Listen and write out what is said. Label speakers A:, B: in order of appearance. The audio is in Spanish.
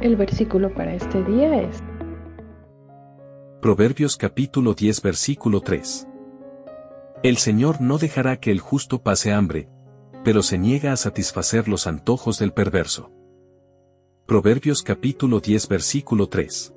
A: El versículo para este día es
B: Proverbios capítulo 10 versículo 3. El Señor no dejará que el justo pase hambre, pero se niega a satisfacer los antojos del perverso. Proverbios capítulo 10 versículo 3.